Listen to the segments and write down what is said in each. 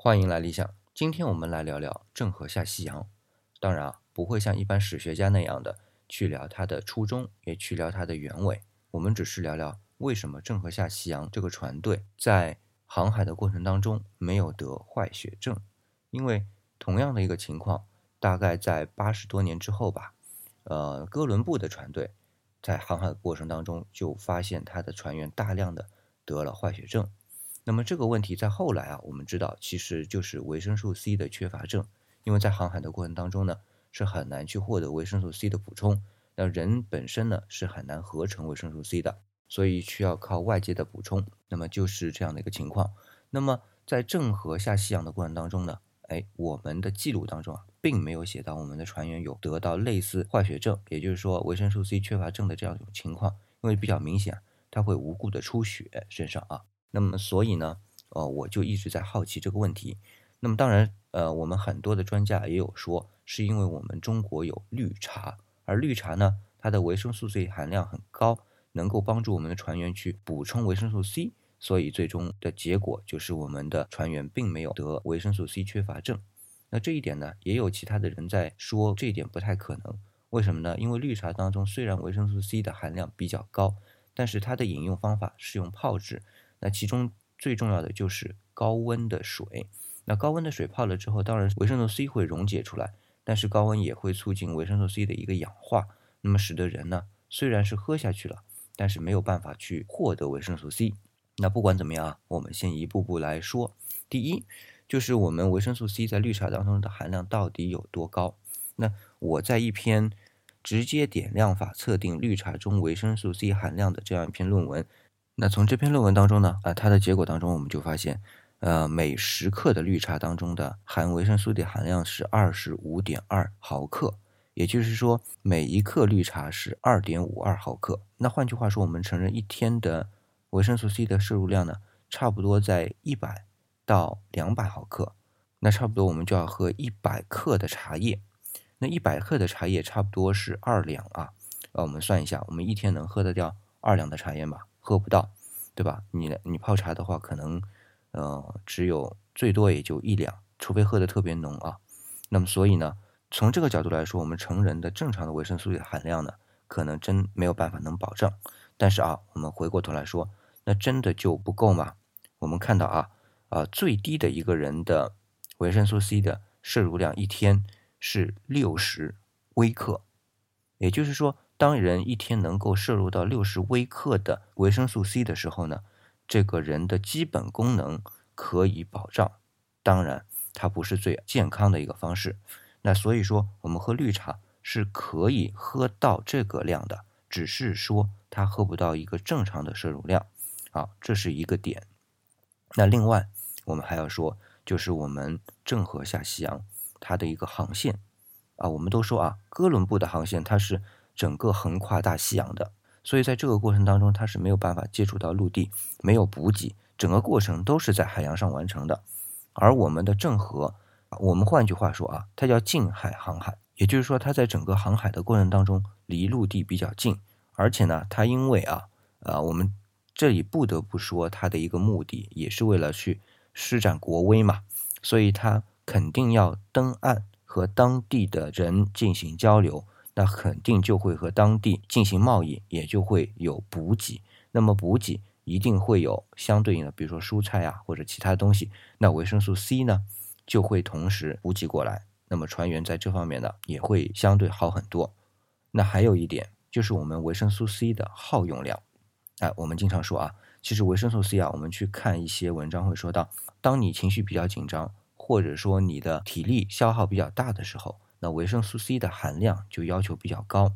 欢迎来理想。今天我们来聊聊郑和下西洋。当然啊，不会像一般史学家那样的去聊他的初衷，也去聊他的原委。我们只是聊聊为什么郑和下西洋这个船队在航海的过程当中没有得坏血症。因为同样的一个情况，大概在八十多年之后吧，呃，哥伦布的船队在航海的过程当中就发现他的船员大量的得了坏血症。那么这个问题在后来啊，我们知道其实就是维生素 C 的缺乏症，因为在航海的过程当中呢，是很难去获得维生素 C 的补充，那人本身呢是很难合成维生素 C 的，所以需要靠外界的补充。那么就是这样的一个情况。那么在郑和下西洋的过程当中呢，哎，我们的记录当中啊，并没有写到我们的船员有得到类似坏血症，也就是说维生素 C 缺乏症的这样一种情况，因为比较明显，它会无故的出血身上啊。那么，所以呢，呃，我就一直在好奇这个问题。那么，当然，呃，我们很多的专家也有说，是因为我们中国有绿茶，而绿茶呢，它的维生素 C 含量很高，能够帮助我们的船员去补充维生素 C，所以最终的结果就是我们的船员并没有得维生素 C 缺乏症。那这一点呢，也有其他的人在说这一点不太可能。为什么呢？因为绿茶当中虽然维生素 C 的含量比较高，但是它的饮用方法是用泡制。那其中最重要的就是高温的水。那高温的水泡了之后，当然维生素 C 会溶解出来，但是高温也会促进维生素 C 的一个氧化，那么使得人呢虽然是喝下去了，但是没有办法去获得维生素 C。那不管怎么样啊，我们先一步步来说。第一，就是我们维生素 C 在绿茶当中的含量到底有多高？那我在一篇直接点亮法测定绿茶中维生素 C 含量的这样一篇论文。那从这篇论文当中呢，啊，它的结果当中，我们就发现，呃，每十克的绿茶当中的含维生素 D 含量是二十五点二毫克，也就是说，每一克绿茶是二点五二毫克。那换句话说，我们承认一天的维生素 C 的摄入量呢，差不多在一百到两百毫克。那差不多我们就要喝一百克的茶叶，那一百克的茶叶差不多是二两啊。呃，我们算一下，我们一天能喝得掉二两的茶叶吗？喝不到，对吧？你你泡茶的话，可能，呃，只有最多也就一两，除非喝的特别浓啊。那么所以呢，从这个角度来说，我们成人的正常的维生素的含量呢，可能真没有办法能保证。但是啊，我们回过头来说，那真的就不够吗？我们看到啊，啊，最低的一个人的维生素 C 的摄入量一天是六十微克，也就是说。当人一天能够摄入到六十微克的维生素 C 的时候呢，这个人的基本功能可以保障。当然，它不是最健康的一个方式。那所以说，我们喝绿茶是可以喝到这个量的，只是说它喝不到一个正常的摄入量。好，这是一个点。那另外，我们还要说，就是我们郑和下西洋它的一个航线啊，我们都说啊，哥伦布的航线它是。整个横跨大西洋的，所以在这个过程当中，它是没有办法接触到陆地，没有补给，整个过程都是在海洋上完成的。而我们的郑和，我们换句话说啊，它叫近海航海，也就是说，它在整个航海的过程当中离陆地比较近，而且呢，它因为啊，啊，我们这里不得不说，它的一个目的也是为了去施展国威嘛，所以它肯定要登岸和当地的人进行交流。那肯定就会和当地进行贸易，也就会有补给。那么补给一定会有相对应的，比如说蔬菜啊或者其他东西。那维生素 C 呢，就会同时补给过来。那么船员在这方面呢，也会相对好很多。那还有一点就是我们维生素 C 的耗用量。哎，我们经常说啊，其实维生素 C 啊，我们去看一些文章会说到，当你情绪比较紧张，或者说你的体力消耗比较大的时候。那维生素 C 的含量就要求比较高。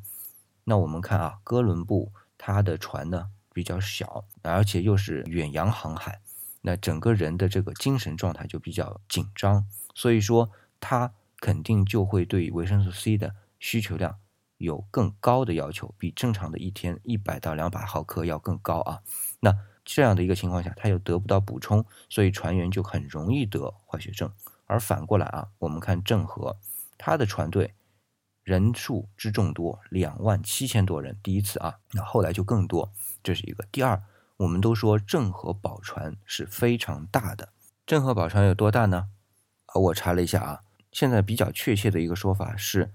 那我们看啊，哥伦布他的船呢比较小，而且又是远洋航海，那整个人的这个精神状态就比较紧张，所以说他肯定就会对维生素 C 的需求量有更高的要求，比正常的一天一百到两百毫克要更高啊。那这样的一个情况下，他又得不到补充，所以船员就很容易得坏血症。而反过来啊，我们看郑和。他的船队人数之众多，两万七千多人，第一次啊，那后来就更多，这是一个。第二，我们都说郑和宝船是非常大的，郑和宝船有多大呢？啊，我查了一下啊，现在比较确切的一个说法是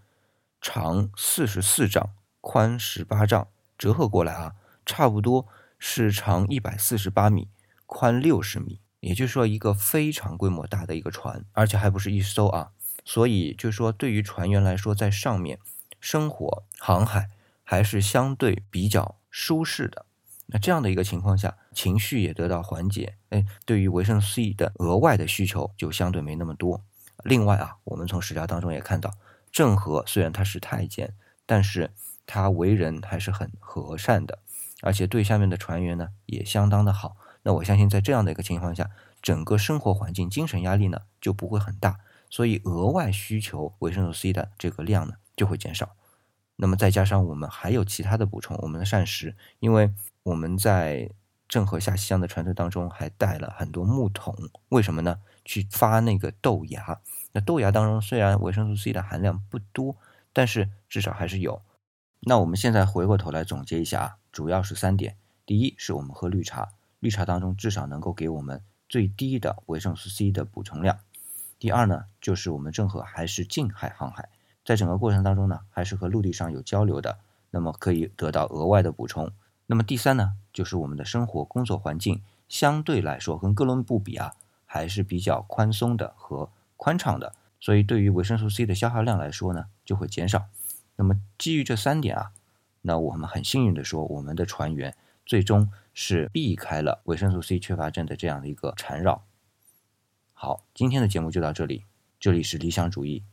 长四十四丈，宽十八丈，折合过来啊，差不多是长一百四十八米，宽六十米。也就是说，一个非常规模大的一个船，而且还不是一艘啊。所以，就说对于船员来说，在上面生活航海还是相对比较舒适的。那这样的一个情况下，情绪也得到缓解，哎，对于维生素 C 的额外的需求就相对没那么多。另外啊，我们从史料当中也看到，郑和虽然他是太监，但是他为人还是很和善的，而且对下面的船员呢也相当的好。那我相信，在这样的一个情况下，整个生活环境、精神压力呢就不会很大。所以额外需求维生素 C 的这个量呢就会减少，那么再加上我们还有其他的补充，我们的膳食，因为我们在郑和下西洋的船队当中还带了很多木桶，为什么呢？去发那个豆芽。那豆芽当中虽然维生素 C 的含量不多，但是至少还是有。那我们现在回过头来总结一下啊，主要是三点：第一是我们喝绿茶，绿茶当中至少能够给我们最低的维生素 C 的补充量。第二呢，就是我们郑和还是近海航海，在整个过程当中呢，还是和陆地上有交流的，那么可以得到额外的补充。那么第三呢，就是我们的生活工作环境相对来说跟哥伦布比啊，还是比较宽松的和宽敞的，所以对于维生素 C 的消耗量来说呢，就会减少。那么基于这三点啊，那我们很幸运的说，我们的船员最终是避开了维生素 C 缺乏症的这样的一个缠绕。好，今天的节目就到这里。这里是理想主义，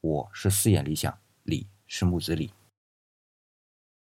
我是四眼理想，李是木子李。